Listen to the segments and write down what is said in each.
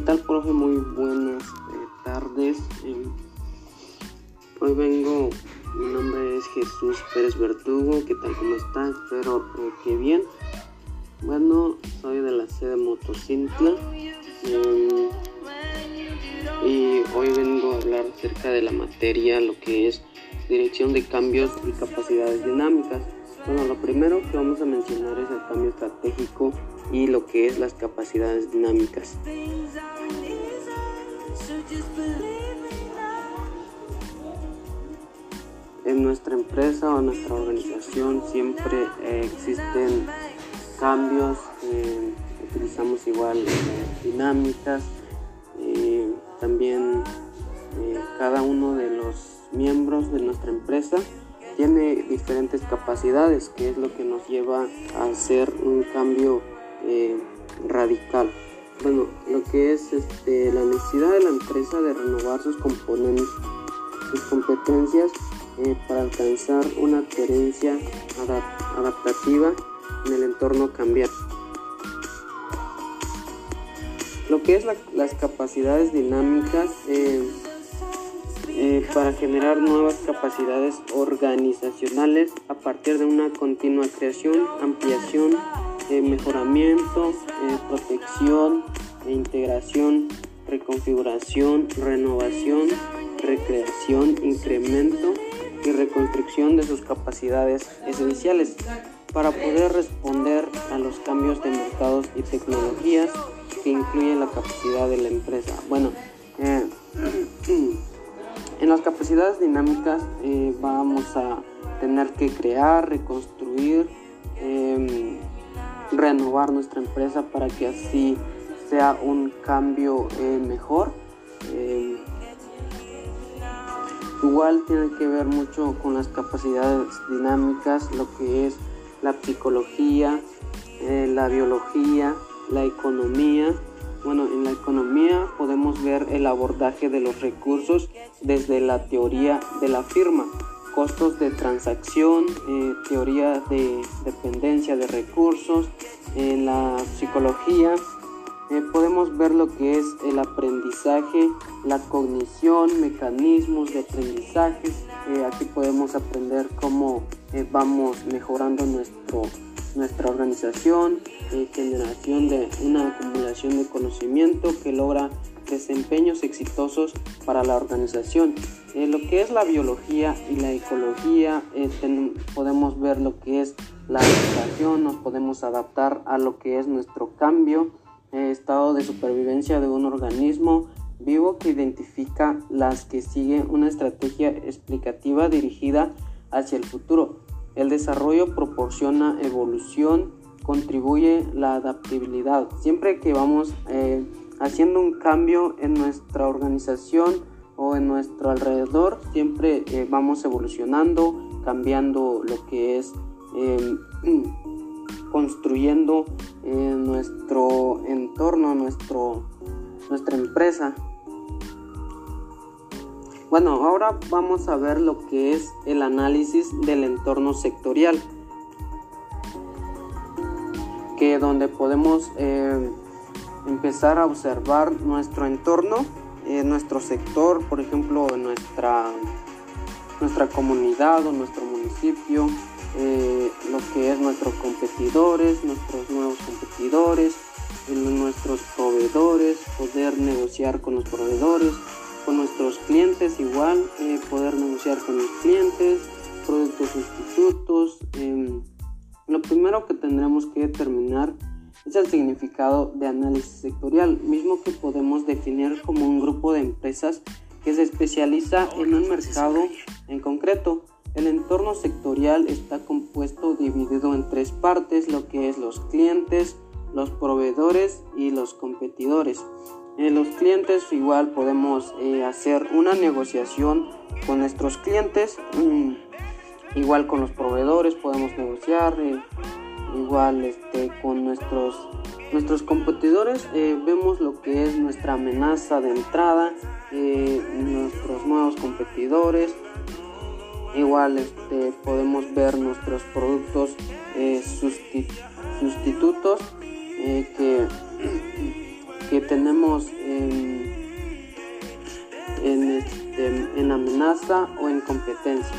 ¿Qué tal, profe? Muy buenas eh, tardes. Eh, hoy vengo, mi nombre es Jesús Pérez Vertugo. ¿Qué tal, cómo está? Espero eh, que bien. Bueno, soy de la sede Motocintla y hoy vengo a hablar acerca de la materia, lo que es dirección de cambios y capacidades dinámicas. Bueno, lo primero que vamos a mencionar es el cambio estratégico y lo que es las capacidades dinámicas. En nuestra empresa o en nuestra organización siempre eh, existen cambios, eh, utilizamos igual eh, dinámicas, también cada uno de los miembros de nuestra empresa tiene diferentes capacidades, que es lo que nos lleva a hacer un cambio eh, radical. Bueno, lo que es este, la necesidad de la empresa de renovar sus componentes, sus competencias eh, para alcanzar una coherencia adaptativa en el entorno cambiante. Lo que es las capacidades dinámicas eh, para generar nuevas capacidades organizacionales a partir de una continua creación, ampliación mejoramiento, eh, protección, e integración, reconfiguración, renovación, recreación, incremento y reconstrucción de sus capacidades esenciales para poder responder a los cambios de mercados y tecnologías que incluyen la capacidad de la empresa. Bueno, eh, en las capacidades dinámicas eh, vamos a tener que crear, reconstruir, em, renovar nuestra empresa para que así sea un cambio eh, mejor. Eh, igual tiene que ver mucho con las capacidades dinámicas, lo que es la psicología, eh, la biología, la economía. Bueno, en la economía podemos ver el abordaje de los recursos desde la teoría de la firma costos de transacción, eh, teoría de dependencia de recursos, en la psicología eh, podemos ver lo que es el aprendizaje, la cognición, mecanismos de aprendizaje. Eh, aquí podemos aprender cómo vamos mejorando nuestro, nuestra organización, generación de una acumulación de conocimiento que logra desempeños exitosos para la organización. Eh, lo que es la biología y la ecología, eh, podemos ver lo que es la adaptación, nos podemos adaptar a lo que es nuestro cambio, eh, estado de supervivencia de un organismo vivo que identifica las que siguen una estrategia explicativa dirigida hacia el futuro. El desarrollo proporciona evolución, contribuye la adaptabilidad. Siempre que vamos haciendo un cambio en nuestra organización, o en nuestro alrededor siempre eh, vamos evolucionando, cambiando lo que es em, construyendo eh, nuestro entorno, nuestro, nuestra empresa. Bueno, ahora vamos a ver lo que es el análisis del entorno sectorial, que donde podemos em, empezar a observar nuestro entorno en nuestro sector, por ejemplo, nuestra, nuestra comunidad o nuestro municipio, eh, lo que es nuestros competidores, nuestros nuevos competidores, nuestros proveedores, poder negociar con los proveedores, con nuestros clientes igual, eh, poder negociar con los clientes, productos sustitutos. Em, lo primero que tendremos que determinar es el significado de análisis sectorial, mismo que podemos definir como un grupo de empresas que se especializa en un mercado en concreto. El entorno sectorial está compuesto dividido en tres partes, lo que es los clientes, los proveedores y los competidores. En los clientes igual podemos eh, hacer una negociación con nuestros clientes, mm, igual con los proveedores podemos negociar, eh, igual este, con nuestros, nuestros competidores eh, vemos lo que es nuestra amenaza de entrada, eh, nuestros nuevos competidores, igual este, podemos ver nuestros productos eh, sustitutos que, que tenemos en, este, en, amenaza o en competencia.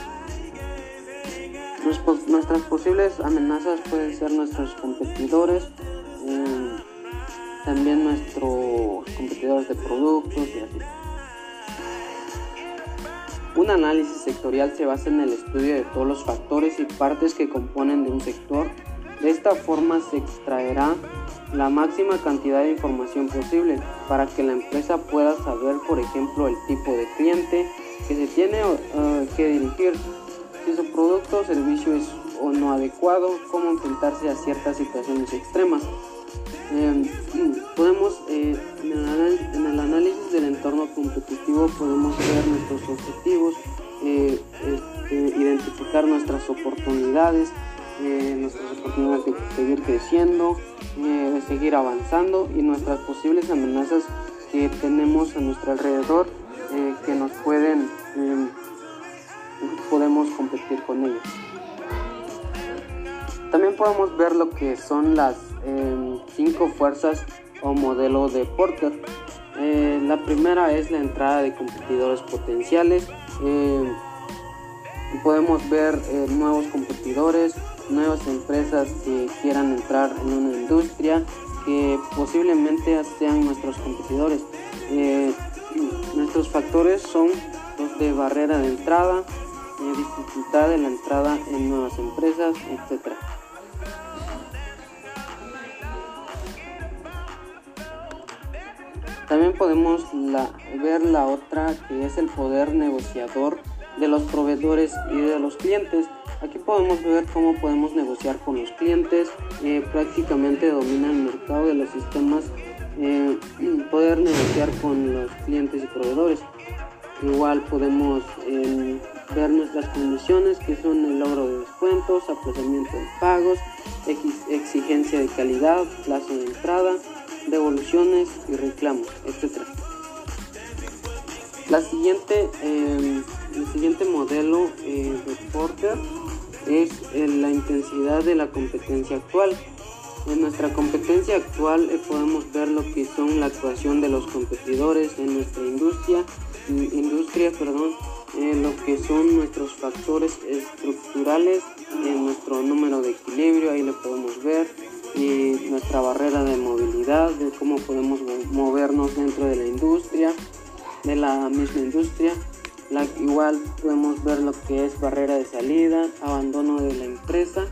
Nuestras posibles amenazas pueden ser nuestros competidores, eh, también nuestros competidores de productos y así. Un análisis sectorial se basa en el estudio de todos los factores y partes que componen de un sector. De esta forma se extraerá la máxima cantidad de información posible para que la empresa pueda saber, por ejemplo, el tipo de cliente que se tiene que dirigir, si su producto o servicio es o no adecuado, cómo enfrentarse a ciertas situaciones extremas. Em, podemos, eh, en, el, análisis del entorno competitivo, podemos ver nuestros objetivos, eh, este, identificar nuestras oportunidades, eh, nuestras oportunidades de seguir creciendo, de seguir avanzando y nuestras posibles amenazas que tenemos a nuestro alrededor que nos pueden, em, podemos competir con ellos. También podemos ver lo que son las cinco fuerzas o modelo de Porter. Eh, la primera es la entrada de competidores potenciales. Em, podemos ver eh, nuevos competidores, nuevas empresas que quieran entrar en una industria que posiblemente sean nuestros competidores. Eh, nuestros factores son los de barrera de entrada, dificultad de la entrada en nuevas empresas, etc. También podemos ver la otra que es el poder negociador de los proveedores y de los clientes. Aquí podemos ver cómo podemos negociar con los clientes, eh, prácticamente domina el mercado de los sistemas, eh, poder negociar con los clientes y proveedores. Igual podemos eh, ver nuestras condiciones que son el logro de descuentos, aplazamiento de pagos, exigencia de calidad, plazo de entrada, devoluciones y reclamos, etc. La siguiente, em, el siguiente modelo eh, de Porter es eh, la intensidad de la competencia actual. En nuestra competencia actual eh, podemos ver lo que son la actuación de los competidores en nuestra industria, industria perdón, lo que son nuestros factores estructurales, en nuestro número de equilibrio, ahí lo podemos ver, nuestra barrera de movilidad, de cómo podemos movernos dentro de la industria, de la misma industria. Igual podemos ver lo que es barrera de salida, abandono de la empresa,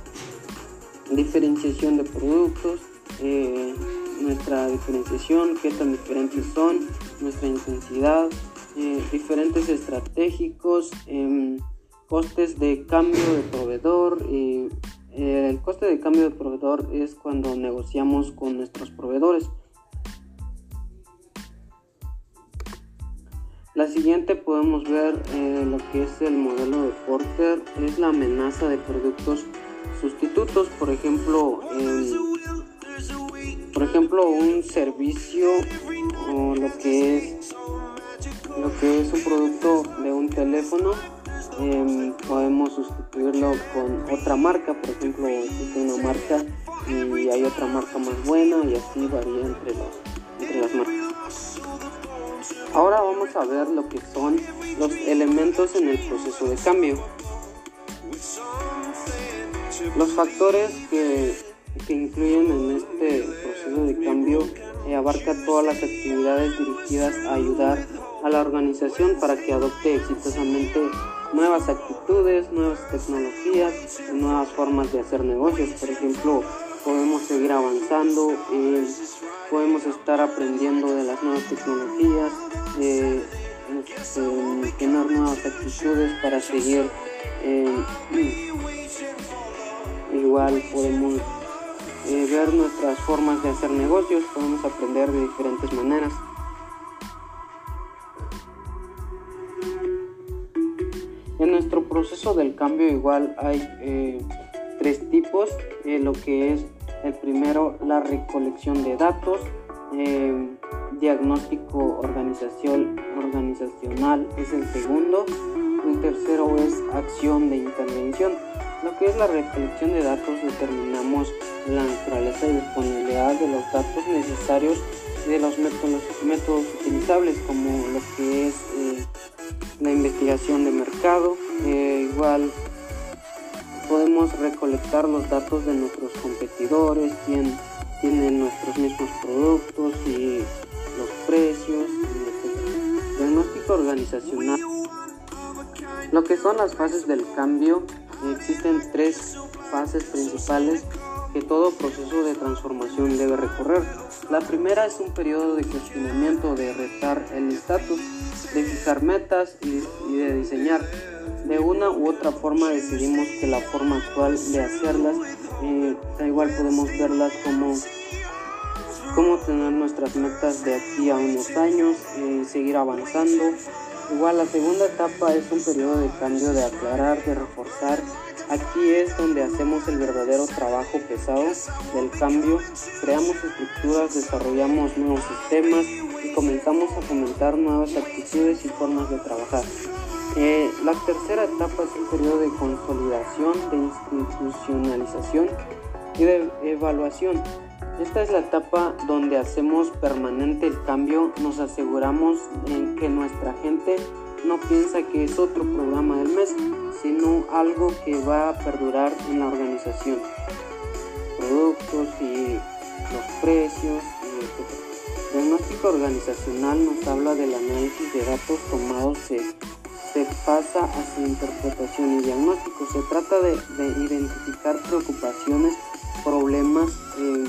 diferenciación de productos, eh, nuestra diferenciación, qué tan diferentes son, nuestra intensidad, eh, diferentes estratégicos, em, costes de cambio de proveedor, y el coste de cambio de proveedor es cuando negociamos con nuestros proveedores. La siguiente podemos ver eh, lo que es el modelo de Porter, es la amenaza de productos sustitutos, por ejemplo, por ejemplo un servicio o lo que es lo que es un producto de un teléfono Em, podemos sustituirlo con otra marca, por ejemplo, existe una marca y hay otra marca más buena y así varía entre, entre las marcas. Ahora vamos a ver lo que son los elementos en el proceso de cambio. Los factores que, que influyen en este proceso de cambio eh, abarca todas las actividades dirigidas a ayudar a la organización para que adopte exitosamente nuevas actitudes, nuevas tecnologías, nuevas formas de hacer negocios. Por ejemplo, podemos seguir avanzando, eh, podemos estar aprendiendo de las nuevas tecnologías, eh, este, tener nuevas actitudes para seguir. Eh, igual podemos ver nuestras formas de hacer negocios, podemos aprender de diferentes maneras. En nuestro proceso del cambio igual hay eh, tres tipos, eh, lo que es el primero la recolección de datos, eh, diagnóstico organización, organizacional es el segundo, el tercero es acción de intervención. Lo que es la recolección de datos determinamos la naturaleza y disponibilidad de los datos necesarios de los métodos, métodos utilizables como lo que es eh, la investigación de mercado. Eh, igual podemos recolectar los datos de nuestros competidores, quién tiene nuestros mismos productos y los precios, etc. Diagnóstico organizacional. Lo que son las fases del cambio, existen tres fases principales que todo proceso de transformación debe recorrer. La primera es un periodo de cuestionamiento, de retar el estatus, de fijar metas y, de diseñar. De una u otra forma decidimos que la forma actual de hacerlas, eh, igual podemos verlas como cómo tener nuestras metas de aquí a unos años, y eh, seguir avanzando. Igual la segunda etapa es un periodo de cambio, de aclarar, de reforzar Aquí es donde hacemos el verdadero trabajo pesado del cambio, creamos estructuras, desarrollamos nuevos sistemas y comenzamos a fomentar nuevas actitudes y formas de trabajar. Eh, la tercera etapa es un periodo de consolidación, de institucionalización y de evaluación. Esta es la etapa donde hacemos permanente el cambio, nos aseguramos en que nuestra gente no piensa que es otro programa del mes, sino algo que va a perdurar en la organización. Productos y los precios, El diagnóstico organizacional nos habla del análisis de datos tomados, se, se pasa a su interpretación y diagnóstico. Se trata de, identificar preocupaciones, problemas, eh,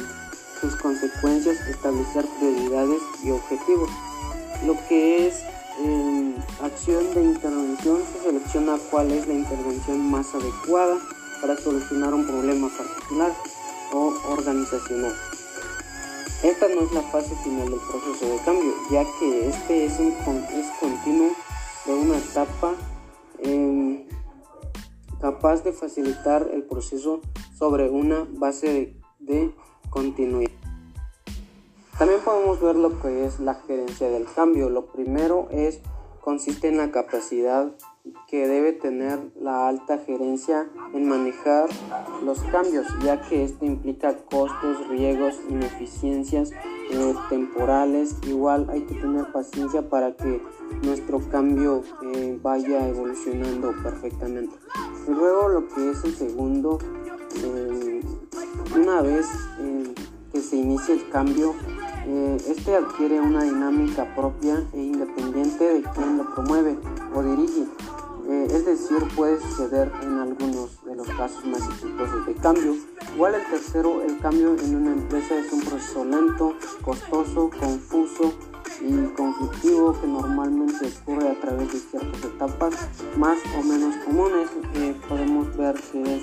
sus consecuencias, establecer prioridades y objetivos. Lo que es en acción de intervención se selecciona cuál es la intervención más adecuada para solucionar un problema particular o organizacional. Esta no es la fase final del proceso de cambio, ya que este es, un, es continuo de una etapa em, capaz de facilitar el proceso sobre una base de continuidad. También podemos ver lo que es la gerencia del cambio. Lo primero es consiste en la capacidad que debe tener la alta gerencia en manejar los cambios, ya que esto implica costos, riesgos, ineficiencias eh, temporales. Igual hay que tener paciencia para que nuestro cambio eh, vaya evolucionando perfectamente. Y luego lo que es el segundo, eh, una vez que se inicia el cambio, este adquiere una dinámica propia e independiente de quien lo promueve o dirige. Eh, es decir, puede suceder en algunos de los casos más exitosos de cambio. Igual el tercero, el cambio en una empresa es un proceso lento, costoso, confuso y conflictivo que normalmente ocurre a través de ciertas etapas más o menos comunes. Eh, podemos ver que es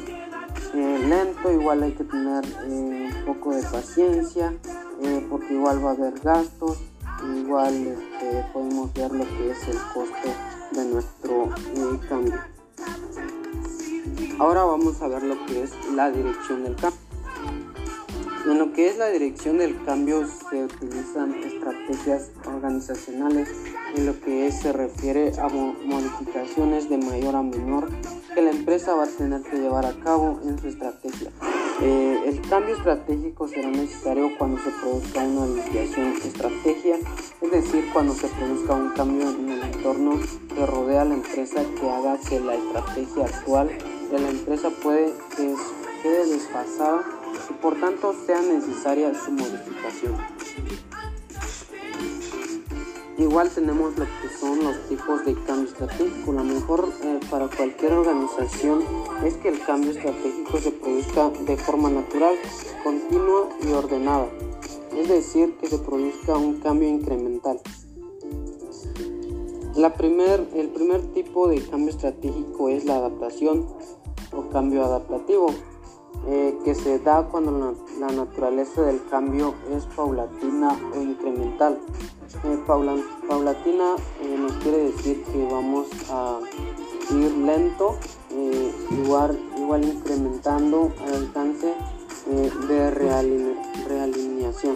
lento, igual hay que tener un poco de paciencia, eh, porque igual va a haber gastos, igual este, podemos ver lo que es el costo de nuestro eh, cambio. Ahora vamos a ver lo que es la dirección del cambio. En lo que es la dirección del cambio se utilizan estrategias organizacionales en lo que se refiere a modificaciones de mayor a menor que la empresa va a tener que llevar a cabo en su estrategia. Eh, el cambio estratégico será necesario cuando se produzca una desviación de estrategia, es decir, cuando se produzca un cambio en el entorno que rodea a la empresa que haga que la estrategia actual de la empresa puede quede desfasada y por tanto sea necesaria su modificación. Igual tenemos lo que son los tipos de cambio estratégico. Lo mejor eh, para cualquier organización es que el cambio estratégico se produzca de forma natural, continua y ordenada. Es decir, que se produzca un cambio incremental. La el primer tipo de cambio estratégico es la adaptación o cambio adaptativo. Eh, que se da cuando la, naturaleza del cambio es paulatina o incremental. Eh, paulatina eh, nos quiere decir que vamos a ir lento, igual, igual incrementando el alcance de realineación.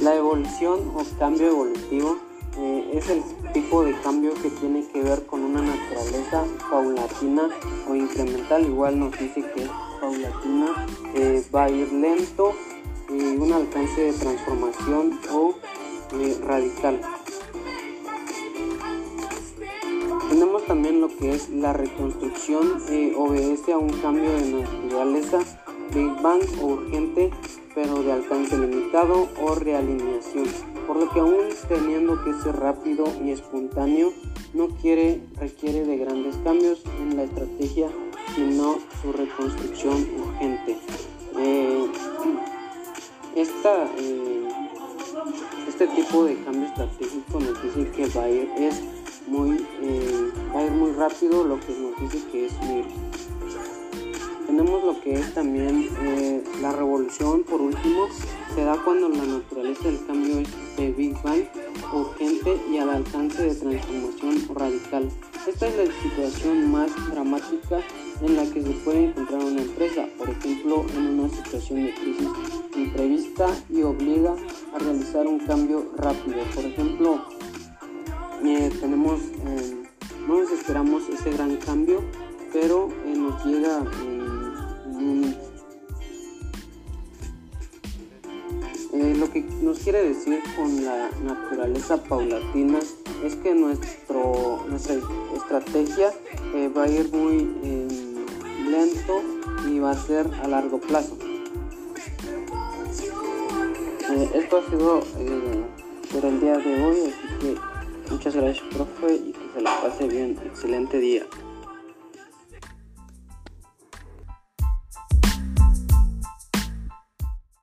La evolución o cambio evolutivo es el tipo de cambio que tiene que ver con una naturaleza paulatina o incremental. Igual nos dice que paulatina, eh, va a ir lento, un alcance de transformación o radical. Tenemos también lo que es la reconstrucción, obedece a un cambio de naturaleza, Big Bang o urgente, pero de alcance limitado o realineación, por lo que aún teniendo que ser rápido y espontáneo, no quiere, requiere de grandes cambios en la estrategia, sino su reconstrucción urgente. Eh, esta, eh, este tipo de cambio estratégico nos dice que va a ir, es muy, eh, va a ir muy rápido, lo que nos dice que es muy tenemos lo que es también eh, la revolución, por último, se da cuando la naturaleza del cambio es de Big Bang, urgente y al alcance de transformación radical. Esta es la situación más dramática en la que se puede encontrar una empresa, por ejemplo, en una situación de crisis imprevista y obliga a realizar un cambio rápido. Por ejemplo, eh, tenemos, eh, no nos esperamos ese gran cambio, pero nos llega Eh, lo que nos quiere decir con la naturaleza paulatina es que nuestro, nuestra estrategia eh, va a ir muy y va a ser a largo plazo. Eh, esto ha sido por el día de hoy, así que muchas gracias profe y que se la pase bien. Excelente día.